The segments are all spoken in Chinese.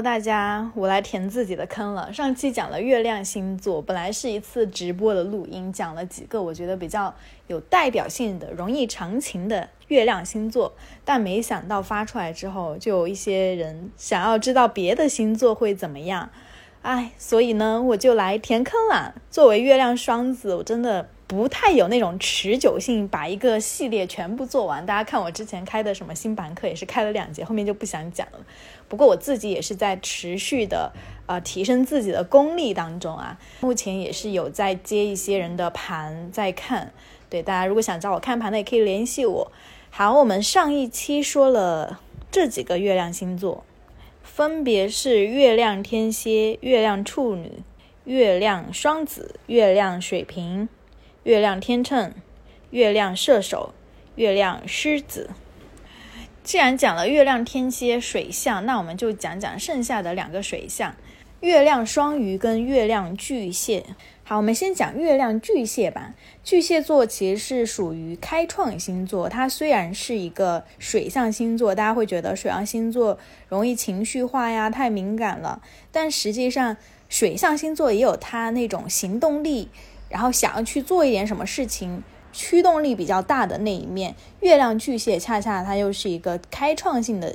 大家，我来填自己的坑了。上期讲了月亮星座，本来是一次直播的录音，讲了几个我觉得比较有代表性的、容易长情的月亮星座，但没想到发出来之后，就有一些人想要知道别的星座会怎么样，哎，所以呢，我就来填坑了。作为月亮双子，我真的。不太有那种持久性，把一个系列全部做完。大家看我之前开的什么星盘课，也是开了两节，后面就不想讲了。不过我自己也是在持续的呃提升自己的功力当中啊。目前也是有在接一些人的盘在看。对大家如果想找我看盘的，也可以联系我。好，我们上一期说了这几个月亮星座，分别是月亮天蝎、月亮处女、月亮双子、月亮水瓶。月亮天秤，月亮射手，月亮狮子。既然讲了月亮天蝎水象，那我们就讲讲剩下的两个水象：月亮双鱼跟月亮巨蟹。好，我们先讲月亮巨蟹吧。巨蟹座其实是属于开创星座，它虽然是一个水象星座，大家会觉得水象星座容易情绪化呀，太敏感了。但实际上，水象星座也有它那种行动力。然后想要去做一点什么事情，驱动力比较大的那一面，月亮巨蟹恰恰它又是一个开创性的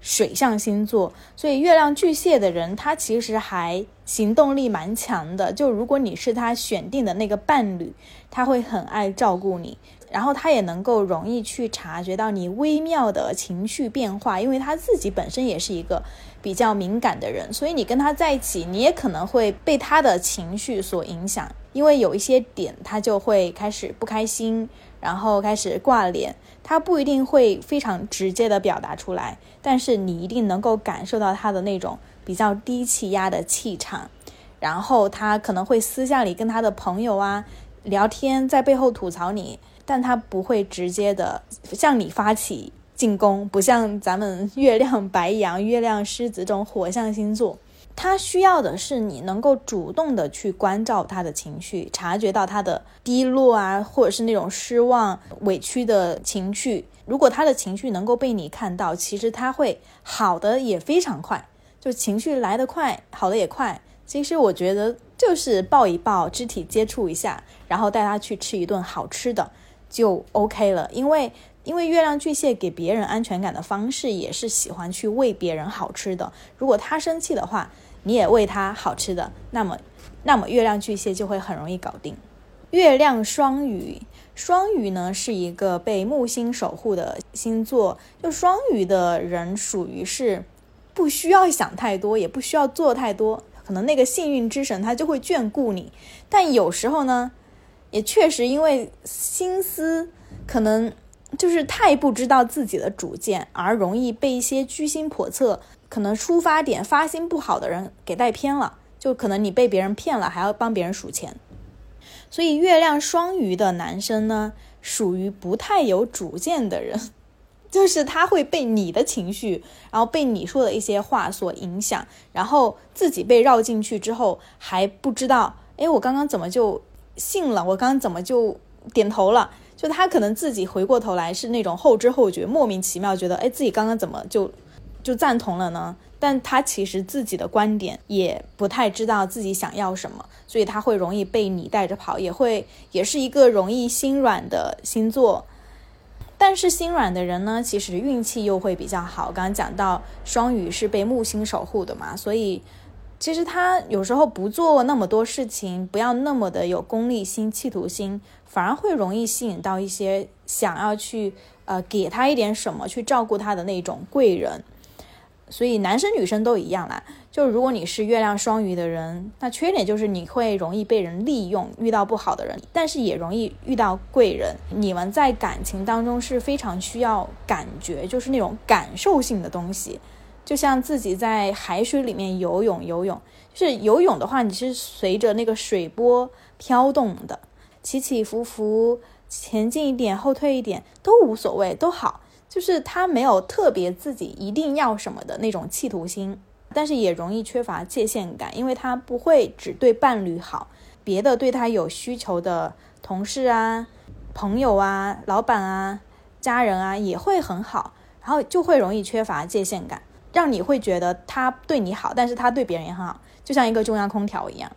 水象星座，所以月亮巨蟹的人他其实还行动力蛮强的。就如果你是他选定的那个伴侣，他会很爱照顾你，然后他也能够容易去察觉到你微妙的情绪变化，因为他自己本身也是一个比较敏感的人，所以你跟他在一起，你也可能会被他的情绪所影响。因为有一些点，他就会开始不开心，然后开始挂脸。他不一定会非常直接的表达出来，但是你一定能够感受到他的那种比较低气压的气场。然后他可能会私下里跟他的朋友啊聊天，在背后吐槽你，但他不会直接的向你发起进攻，不像咱们 月亮白羊、月亮狮子这种火象星座。他需要的是你能够主动的去关照他的情绪，察觉到他的低落啊，或者是那种失望、委屈的情绪。如果他的情绪能够被你看到，其实他会好的也非常快，就情绪来得快，好的也快。其实我觉得就是抱一抱，肢体接触一下，然后带他去吃一顿好吃的就 OK 了。因为因为月亮巨蟹给别人安全感的方式也是喜欢去喂别人好吃的。如果他生气的话，你也喂他好吃的，那么，那么月亮巨蟹就会很容易搞定。月亮双鱼，双鱼呢是一个被木星守护的星座，就双鱼的人属于是不需要想太多，也不需要做太多，可能那个幸运之神他就会眷顾你。但有时候呢，也确实因为心思可能就是太不知道自己的主见，而容易被一些居心叵测。可能出发点发心不好的人给带偏了，就可能你被别人骗了，还要帮别人数钱。所以月亮双鱼的男生呢，属于不太有主见的人，就是他会被你的情绪，然后被你说的一些话所影响，然后自己被绕进去之后还不知道，哎，我刚刚怎么就信了？我刚刚怎么就点头了？就他可能自己回过头来是那种后知后觉，莫名其妙觉得，哎，自己刚刚怎么就。就赞同了呢，但他其实自己的观点也不太知道自己想要什么，所以他会容易被你带着跑，也会也是一个容易心软的星座。但是心软的人呢，其实运气又会比较好。刚刚讲到双鱼是被木星守护的嘛，所以其实他有时候不做那么多事情，不要那么的有功利心、企图心，反而会容易吸引到一些想要去呃给他一点什么、去照顾他的那种贵人。所以男生女生都一样啦。就如果你是月亮双鱼的人，那缺点就是你会容易被人利用，遇到不好的人，但是也容易遇到贵人。你们在感情当中是非常需要感觉，就是那种感受性的东西，就像自己在海水里面游泳，游泳就是游泳的话，你是随着那个水波飘动的，起起伏伏，前进一点，后退一点都无所谓，都好。就是他没有特别自己一定要什么的那种企图心，但是也容易缺乏界限感，因为他不会只对伴侣好，别的对他有需求的同事啊、朋友啊、老板啊、家人啊也会很好，然后就会容易缺乏界限感。让你会觉得他对你好，但是他对别人也很好，就像一个中央空调一样。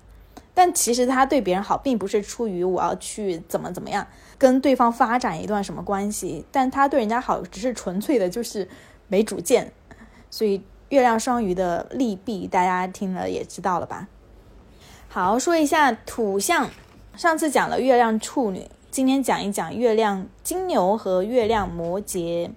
但其实他对别人好，并不是出于我要去怎么怎么样跟对方发展一段什么关系，但他对人家好，只是纯粹的就是没主见。所以月亮双鱼的利弊，大家听了也知道了吧？好，说一下土象，上次讲了月亮处女，今天讲一讲月亮金牛和月亮摩羯。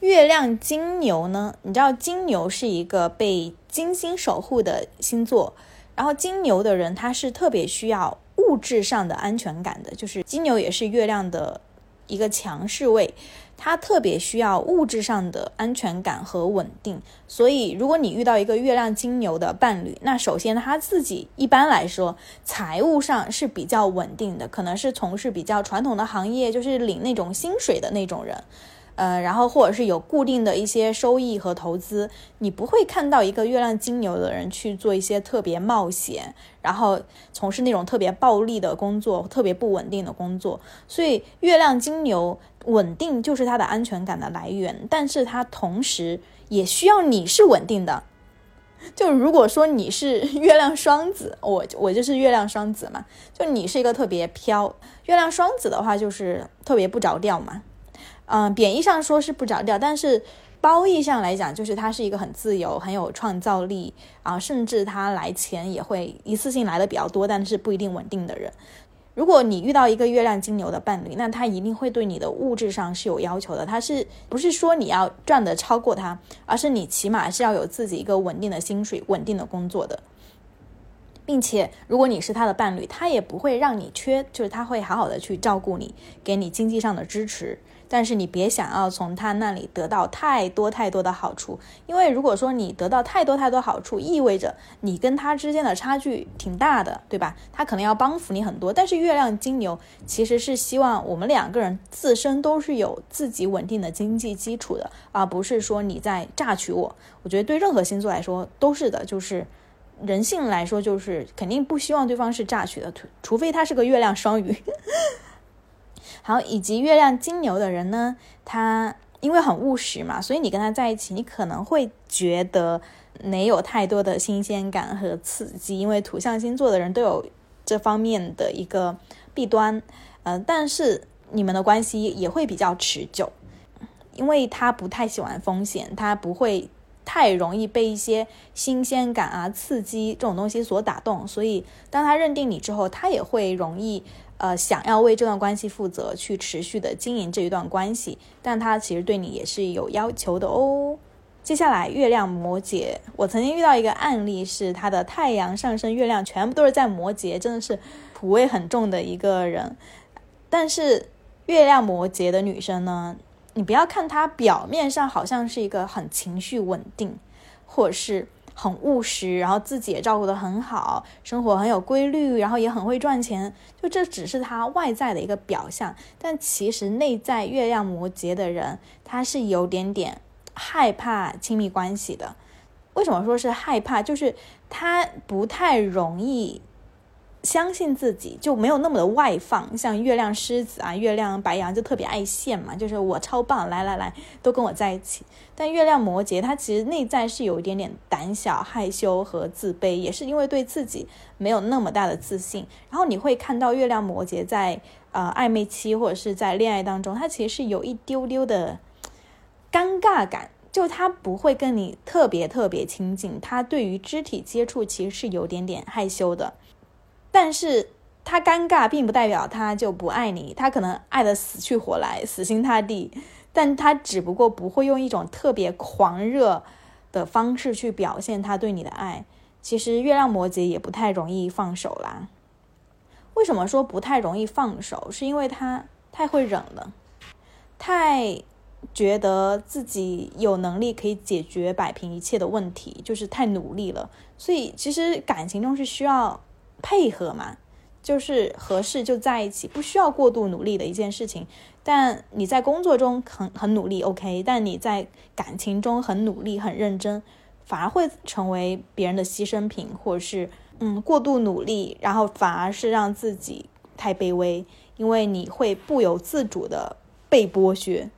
月亮金牛呢，你知道金牛是一个被金星守护的星座。然后金牛的人他是特别需要物质上的安全感的，就是金牛也是月亮的一个强势位，他特别需要物质上的安全感和稳定。所以如果你遇到一个月亮金牛的伴侣，那首先他自己一般来说财务上是比较稳定的，可能是从事比较传统的行业，就是领那种薪水的那种人。呃，然后或者是有固定的一些收益和投资，你不会看到一个月亮金牛的人去做一些特别冒险，然后从事那种特别暴利的工作，特别不稳定的工作。所以月亮金牛稳定就是他的安全感的来源，但是他同时也需要你是稳定的。就如果说你是 月亮双子，我我就是月亮双子嘛，就你是一个特别飘，月亮双子的话就是特别不着调嘛。嗯，贬义上说是不着调，但是褒义上来讲，就是他是一个很自由、很有创造力啊，甚至他来钱也会一次性来的比较多，但是不一定稳定的人。如果你遇到一个月亮金牛的伴侣，那他一定会对你的物质上是有要求的。他是不是说你要赚的超过他，而是你起码是要有自己一个稳定的薪水、稳定的工作的，并且如果你是他的伴侣，他也不会让你缺，就是他会好好的去照顾你，给你经济上的支持。但是你别想要从他那里得到太多太多的好处，因为如果说你得到太多太多好处，意味着你跟他之间的差距挺大的，对吧？他可能要帮扶你很多。但是月亮金牛其实是希望我们两个人自身都是有自己稳定的经济基础的，而不是说你在榨取我。我觉得对任何星座来说都是的，就是人性来说，就是肯定不希望对方是榨取的，除非他是个月亮双鱼。好，以及月亮金牛的人呢，他因为很务实嘛，所以你跟他在一起，你可能会觉得没有太多的新鲜感和刺激，因为土象星座的人都有这方面的一个弊端，嗯，但是你们的关系也会比较持久，因为他不太喜欢风险，他不会太容易被一些新鲜感啊、刺激这种东西所打动，所以当他认定你之后，他也会容易。呃，想要为这段关系负责，去持续的经营这一段关系，但他其实对你也是有要求的哦。接下来，月亮摩羯，我曾经遇到一个案例，是他的太阳上升、月亮全部都是在摩羯，真的是土味很重的一个人。但是月亮摩羯的女生呢，你不要看她表面上好像是一个很情绪稳定，或者是。很务实，然后自己也照顾得很好，生活很有规律，然后也很会赚钱。就这只是他外在的一个表象，但其实内在月亮摩羯的人，他是有点点害怕亲密关系的。为什么说是害怕？就是他不太容易。相信自己就没有那么的外放，像月亮狮子啊、月亮白羊就特别爱现嘛，就是我超棒，来来来，都跟我在一起。但月亮摩羯他其实内在是有一点点胆小、害羞和自卑，也是因为对自己没有那么大的自信。然后你会看到月亮摩羯在呃暧昧期或者是在恋爱当中，他其实是有一丢丢的尴尬感，就他不会跟你特别特别亲近，他对于肢体接触其实是有点点害羞的。但是他尴尬，并不代表他就不爱你，他可能爱的死去活来、死心塌地，但他只不过不会用一种特别狂热的方式去表现他对你的爱。其实月亮摩羯也不太容易放手啦。为什么说不太容易放手？是因为他太会忍了，太觉得自己有能力可以解决、摆平一切的问题，就是太努力了。所以其实感情中是需要。配合嘛，就是合适就在一起，不需要过度努力的一件事情。但你在工作中很很努力，OK，但你在感情中很努力、很认真，反而会成为别人的牺牲品，或者是嗯过度努力，然后反而是让自己太卑微，因为你会不由自主的被剥削。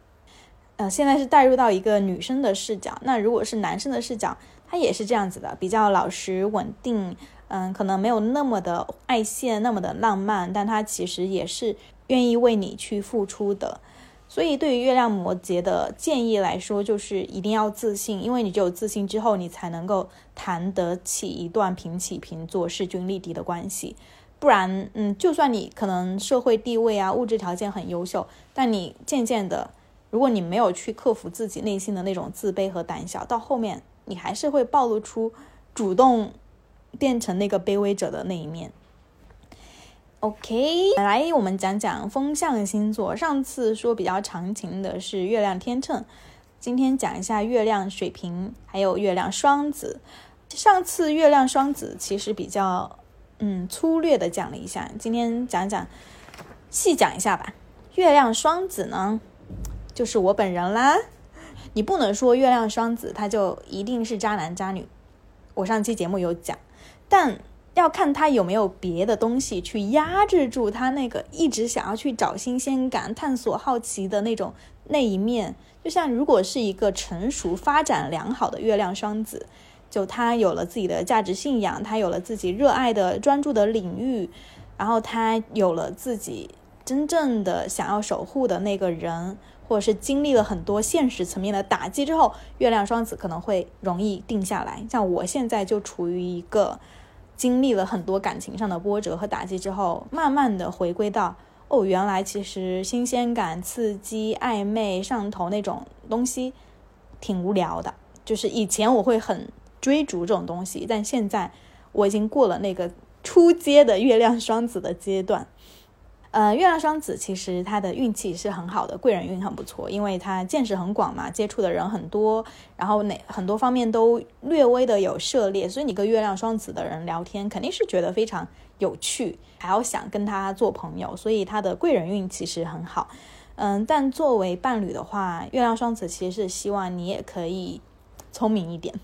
呃，现在是带入到一个女生的视角，那如果是男生的视角，他也是这样子的，比较老实稳定，嗯，可能没有那么的爱现，那么的浪漫，但他其实也是愿意为你去付出的。所以，对于月亮摩羯的建议来说，就是一定要自信，因为你只有自信之后，你才能够谈得起一段平起平坐、势均力敌的关系。不然，嗯，就算你可能社会地位啊、物质条件很优秀，但你渐渐的，如果你没有去克服自己内心的那种自卑和胆小，到后面你还是会暴露出主动变成那个卑微者的那一面。OK，来我们讲讲风象星座。上次说比较长情的是月亮天秤，今天讲一下月亮水瓶，还有月亮双子。上次月亮双子其实比较嗯粗略的讲了一下，今天讲讲细讲一下吧。月亮双子呢，就是我本人啦。你不能说月亮双子他就一定是渣男渣女，我上期节目有讲，但。要看他有没有别的东西去压制住他那个一直想要去找新鲜感、探索好奇的那种那一面。就像如果是一个成熟、发展良好的月亮双子，就他有了自己的价值信仰，他有了自己热爱的专注的领域，然后他有了自己真正的想要守护的那个人，或者是经历了很多现实层面的打击之后，月亮双子可能会容易定下来。像我现在就处于一个。经历了很多感情上的波折和打击之后，慢慢的回归到哦，原来其实新鲜感、刺激、暧昧、上头那种东西挺无聊的。就是以前我会很追逐这种东西，但现在我已经过了那个初阶的月亮双子的阶段。呃，月亮双子其实他的运气是很好的，贵人运很不错，因为他见识很广嘛，接触的人很多，然后哪很多方面都略微的有涉猎，所以你跟月亮双子的人聊天肯定是觉得非常有趣，还要想跟他做朋友，所以他的贵人运其实很好。嗯，但作为伴侣的话，月亮双子其实是希望你也可以聪明一点。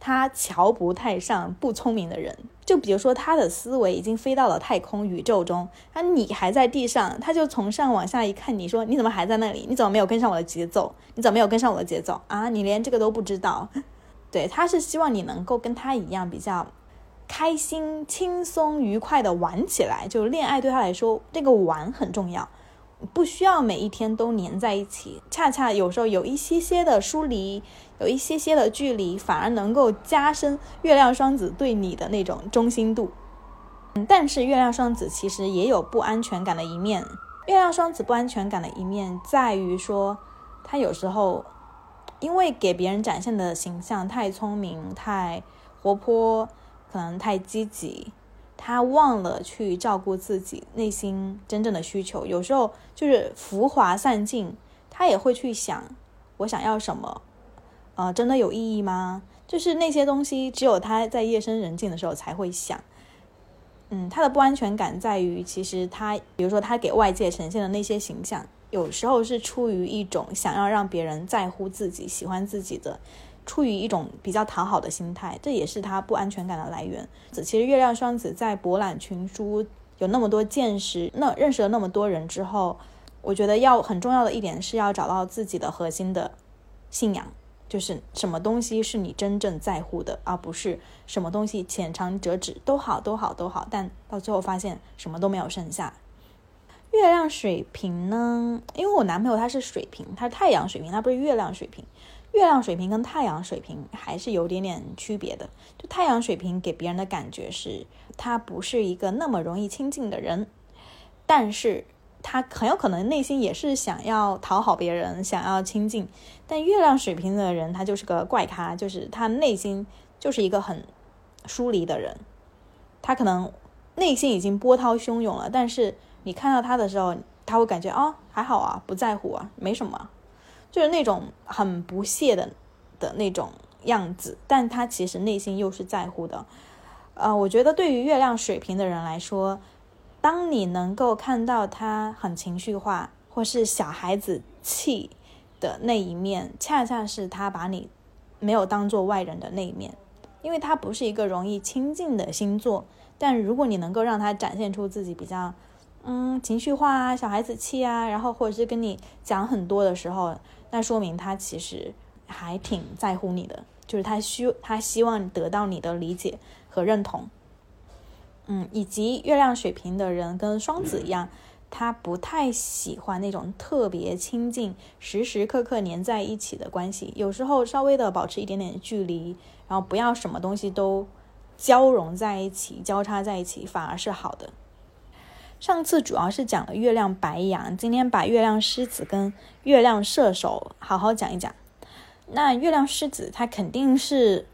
他瞧不太上不聪明的人，就比如说他的思维已经飞到了太空宇宙中，啊，你还在地上，他就从上往下一看，你说你怎么还在那里？你怎么没有跟上我的节奏？你怎么没有跟上我的节奏啊？你连这个都不知道？对，他是希望你能够跟他一样比较开心、轻松、愉快的玩起来，就恋爱对他来说，这个玩很重要。不需要每一天都黏在一起，恰恰有时候有一些些的疏离，有一些些的距离，反而能够加深月亮双子对你的那种忠心度。嗯，但是月亮双子其实也有不安全感的一面。月亮双子不安全感的一面在于说，他有时候因为给别人展现的形象太聪明、太活泼，可能太积极。他忘了去照顾自己内心真正的需求，有时候就是浮华散尽，他也会去想我想要什么，呃，真的有意义吗？就是那些东西，只有他在夜深人静的时候才会想。嗯，他的不安全感在于，其实他，比如说他给外界呈现的那些形象，有时候是出于一种想要让别人在乎自己、喜欢自己的。出于一种比较讨好的心态，这也是他不安全感的来源。其实月亮双子在博览群书，有那么多见识，那认识了那么多人之后，我觉得要很重要的一点是要找到自己的核心的信仰，就是什么东西是你真正在乎的，而不是什么东西浅尝辄止都好都好都好，但到最后发现什么都没有剩下。月亮水瓶呢？因为我男朋友他是水瓶，他是太阳水瓶，他不是月亮水瓶。月亮水瓶跟太阳水瓶还是有点点区别的。就太阳水瓶给别人的感觉是，他不是一个那么容易亲近的人，但是他很有可能内心也是想要讨好别人，想要亲近。但月亮水瓶的人，他就是个怪咖，就是他内心就是一个很疏离的人。他可能内心已经波涛汹涌了，但是你看到他的时候，他会感觉啊，还好啊，不在乎啊，没什么。就是那种很不屑的的那种样子，但他其实内心又是在乎的。呃，我觉得对于月亮水瓶的人来说，当你能够看到他很情绪化或是小孩子气的那一面，恰恰是他把你没有当做外人的那一面，因为他不是一个容易亲近的星座。但如果你能够让他展现出自己比较。嗯，情绪化啊，小孩子气啊，然后或者是跟你讲很多的时候，那说明他其实还挺在乎你的，就是他需他希望得到你的理解和认同。嗯，以及月亮水瓶的人跟双子一样，他不太喜欢那种特别亲近、时时刻刻黏在一起的关系，有时候稍微的保持一点点距离，然后不要什么东西都交融在一起、交叉在一起，反而是好的。上次主要是讲了月亮白羊，今天把月亮狮子跟月亮射手好好讲一讲。那月亮狮子，它肯定是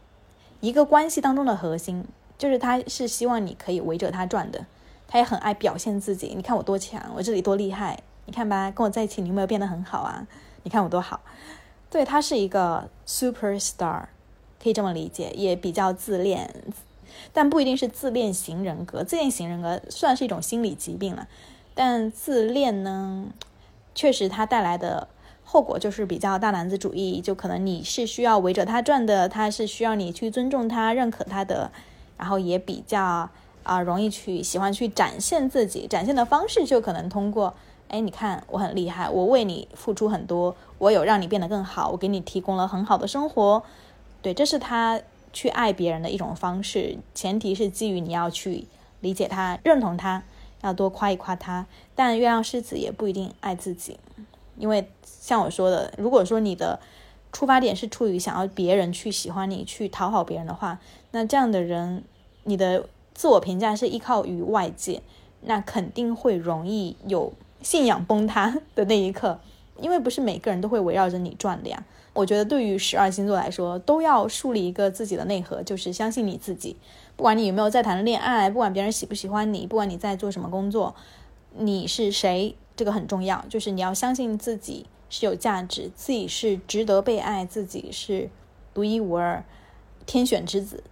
一个关系当中的核心。就是他是希望你可以围着他转的，他也很爱表现自己。你看我多强，我这里多厉害，你看吧，跟我在一起你有没有变得很好啊？你看我多好。对他是一个 super star，可以这么理解，也比较自恋，但不一定是自恋型人格。自恋型人格算是一种心理疾病了，但自恋呢，确实它带来的后果就是比较大男子主义，就可能你是需要围着他转的，他是需要你去尊重他、认可他的。然后也比较啊，容易去喜欢去展现自己，展现的方式就可能通过，哎，你看我很厉害，我为你付出很多，我有让你变得更好，我给你提供了很好的生活，对，这是他去爱别人的一种方式，前提是基于你要去理解他、认同他，要多夸一夸他。但月亮狮子也不一定爱自己，因为像我说的，如果说你的。出发点是出于想要别人去喜欢你，去讨好别人的话，那这样的人，你的自我评价是依靠于外界，那肯定会容易有信仰崩塌的那一刻，因为不是每个人都会围绕着你转的呀。我觉得对于十二星座来说，都要树立一个自己的内核，就是相信你自己。不管你有没有在谈恋爱，不管别人喜不喜欢你，不管你在做什么工作，你是谁，这个很重要，就是你要相信自己。是有价值，自己是值得被爱，自己是独一无二、天选之子，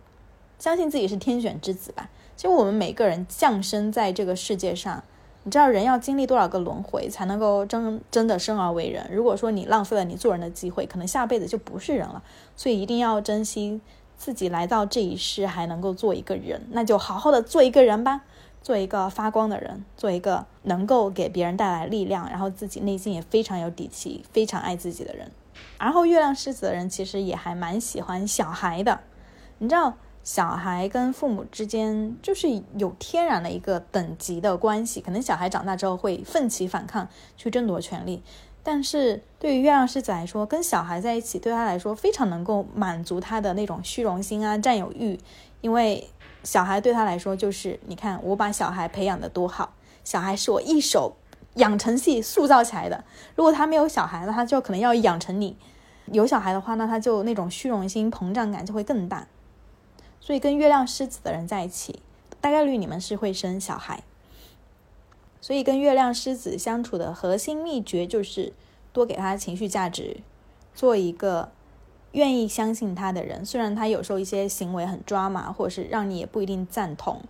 相信自己是天选之子吧。其实我们每个人降生在这个世界上，你知道人要经历多少个轮回才能够真真的生而为人？如果说你浪费了你做人的机会，可能下辈子就不是人了。所以一定要珍惜自己来到这一世还能够做一个人，那就好好的做一个人吧。做一个发光的人，做一个能够给别人带来力量，然后自己内心也非常有底气、非常爱自己的人。然后月亮狮子的人其实也还蛮喜欢小孩的，你知道，小孩跟父母之间就是有天然的一个等级的关系。可能小孩长大之后会奋起反抗，去争夺权利，但是对于月亮狮子来说，跟小孩在一起对他来说非常能够满足他的那种虚荣心啊、占有欲，因为。小孩对他来说就是，你看我把小孩培养的多好，小孩是我一手养成系塑造起来的。如果他没有小孩，那他就可能要养成你；有小孩的话，那他就那种虚荣心、膨胀感就会更大。所以跟月亮狮子的人在一起，大概率你们是会生小孩。所以跟月亮狮子相处的核心秘诀就是多给他情绪价值，做一个。愿意相信他的人，虽然他有时候一些行为很抓马，或者是让你也不一定赞同，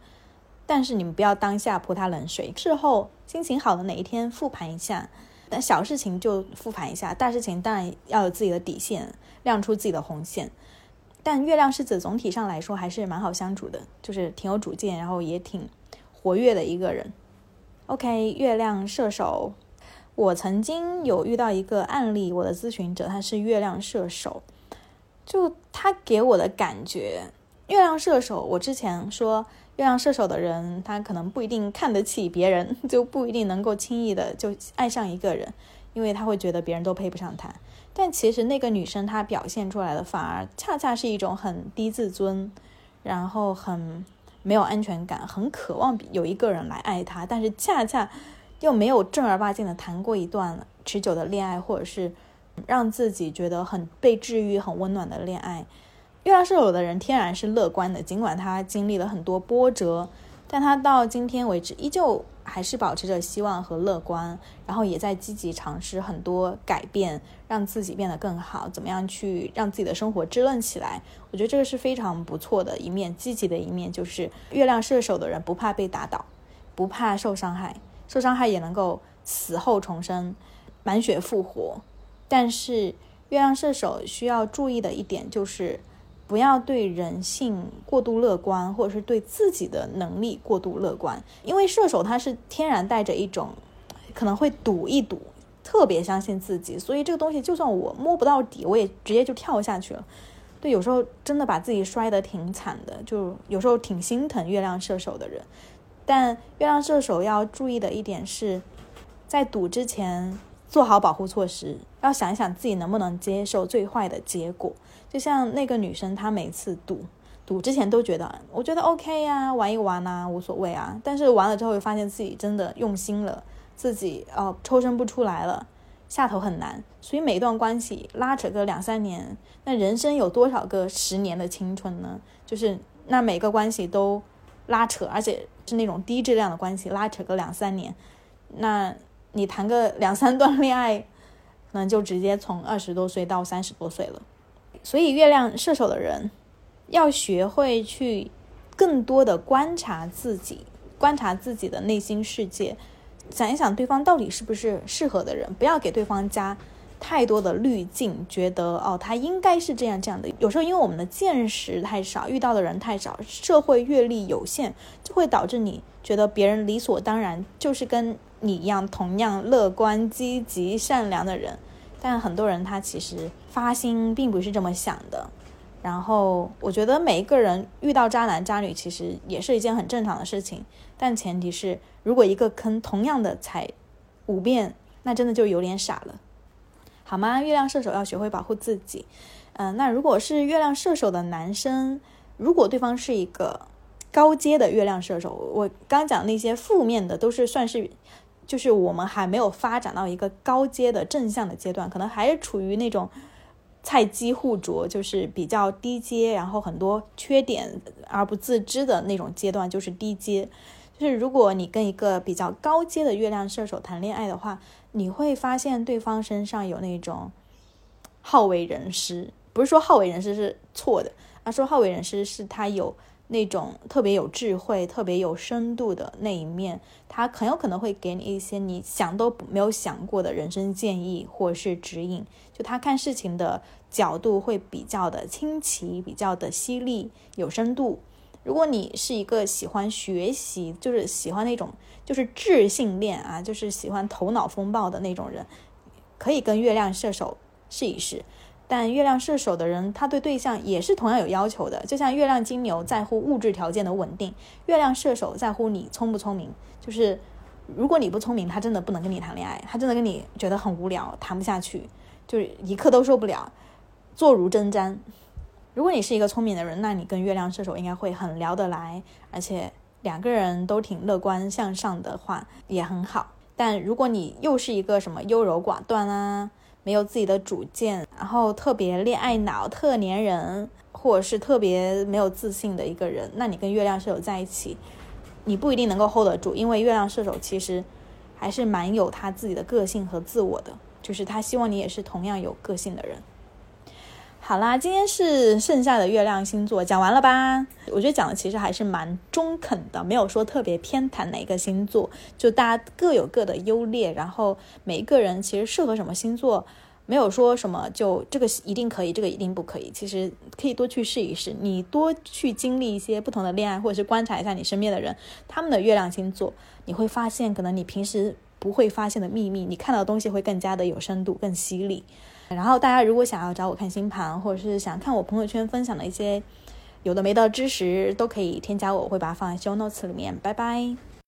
但是你们不要当下泼他冷水，事后心情好的哪一天复盘一下，但小事情就复盘一下，大事情当然要有自己的底线，亮出自己的红线。但月亮狮子总体上来说还是蛮好相处的，就是挺有主见，然后也挺活跃的一个人。OK，月亮射手，我曾经有遇到一个案例，我的咨询者他是月亮射手。就他给我的感觉，月亮射手，我之前说月亮射手的人，他可能不一定看得起别人，就不一定能够轻易的就爱上一个人，因为他会觉得别人都配不上他。但其实那个女生她表现出来的，反而恰恰是一种很低自尊，然后很没有安全感，很渴望有一个人来爱她，但是恰恰又没有正儿八经的谈过一段持久的恋爱，或者是。让自己觉得很被治愈、很温暖的恋爱。月亮射手的人天然是乐观的，尽管他经历了很多波折，但他到今天为止依旧还是保持着希望和乐观，然后也在积极尝试很多改变，让自己变得更好。怎么样去让自己的生活滋润起来？我觉得这个是非常不错的一面，积极的一面就是月亮射手的人不怕被打倒，不怕受伤害，受伤害也能够死后重生，满血复活。但是月亮射手需要注意的一点就是，不要对人性过度乐观，或者是对自己的能力过度乐观。因为射手他是天然带着一种可能会赌一赌，特别相信自己，所以这个东西就算我摸不到底，我也直接就跳下去了。对，有时候真的把自己摔得挺惨的，就有时候挺心疼月亮射手的人。但月亮射手要注意的一点是，在赌之前做好保护措施，要想一想自己能不能接受最坏的结果。就像那个女生，她每次赌赌之前都觉得，我觉得 OK 呀，玩一玩啊，无所谓啊。但是玩了之后，又发现自己真的用心了，自己哦抽身不出来了。下头很难，所以每一段关系拉扯个两三年，那人生有多少个十年的青春呢？就是那每个关系都拉扯，而且是那种低质量的关系，拉扯个两三年，那你谈个两三段恋爱，可能就直接从二十多岁到三十多岁了。所以月亮射手的人要学会去更多的观察自己，观察自己的内心世界。想一想对方到底是不是适合的人，不要给对方加太多的滤镜，觉得哦他应该是这样这样的。有时候因为我们的见识太少，遇到的人太少，社会阅历有限，就会导致你觉得别人理所当然就是跟你一样同样乐观、积极、善良的人。但很多人他其实发心并不是这么想的。然后我觉得每一个人遇到渣男渣女，其实也是一件很正常的事情，但前提是。如果一个坑同样的踩五遍，那真的就有点傻了，好吗？月亮射手要学会保护自己。嗯，那如果是月亮射手的男生，如果对方是一个高阶的月亮射手，我刚讲那些负面的都是算是，就是我们还没有发展到一个高阶的正向的阶段，可能还是处于那种菜鸡互啄，就是比较低阶，然后很多缺点而不自知的那种阶段，就是低阶。就是如果你跟一个比较高阶的月亮射手谈恋爱的话，你会发现对方身上有那种好为人师，不是说好为人师是错的，而说好为人师是他有那种特别有智慧、特别有深度的那一面，他很有可能会给你一些你想都没有想过的人生建议或是指引，就他看事情的角度会比较的清奇、比较的犀利、有深度。如果你是一个喜欢学习，就是喜欢那种就是智性恋啊，就是喜欢头脑风暴的那种人，可以跟月亮射手试一试。但月亮射手的人，他对对象也是同样有要求的。就像月亮金牛在乎物质条件的稳定，月亮射手在乎你聪不聪明。就是如果你不聪明，他真的不能跟你谈恋爱，他真的跟你觉得很无聊，谈不下去，就是一刻都受不了，坐如针毡。如果你是一个聪明的人，那你跟月亮射手应该会很聊得来，而且两个人都挺乐观向上的话也很好。但如果你又是一个什么优柔寡断啊，没有自己的主见，然后特别恋爱脑、特粘人，或者是特别没有自信的一个人，那你跟月亮射手在一起，你不一定能够 hold 得住，因为月亮射手其实还是蛮有他自己的个性和自我的，就是他希望你也是同样有个性的人。好啦，今天是剩下的月亮星座讲完了吧？我觉得讲的其实还是蛮中肯的，没有说特别偏袒哪个星座，就大家各有各的优劣，然后每一个人其实适合什么星座，没有说什么就这个一定可以，这个一定不可以。其实可以多去试一试，你多去经历一些不同的恋爱，或者是观察一下你身边的人，他们的月亮星座，你会发现可能你平时不会发现的秘密，你看到的东西会更加的有深度，更犀利。然后大家如果想要找我看星盘，或者是想看我朋友圈分享的一些有的没的知识，都可以添加我，我会把它放在 show notes 里面。拜拜。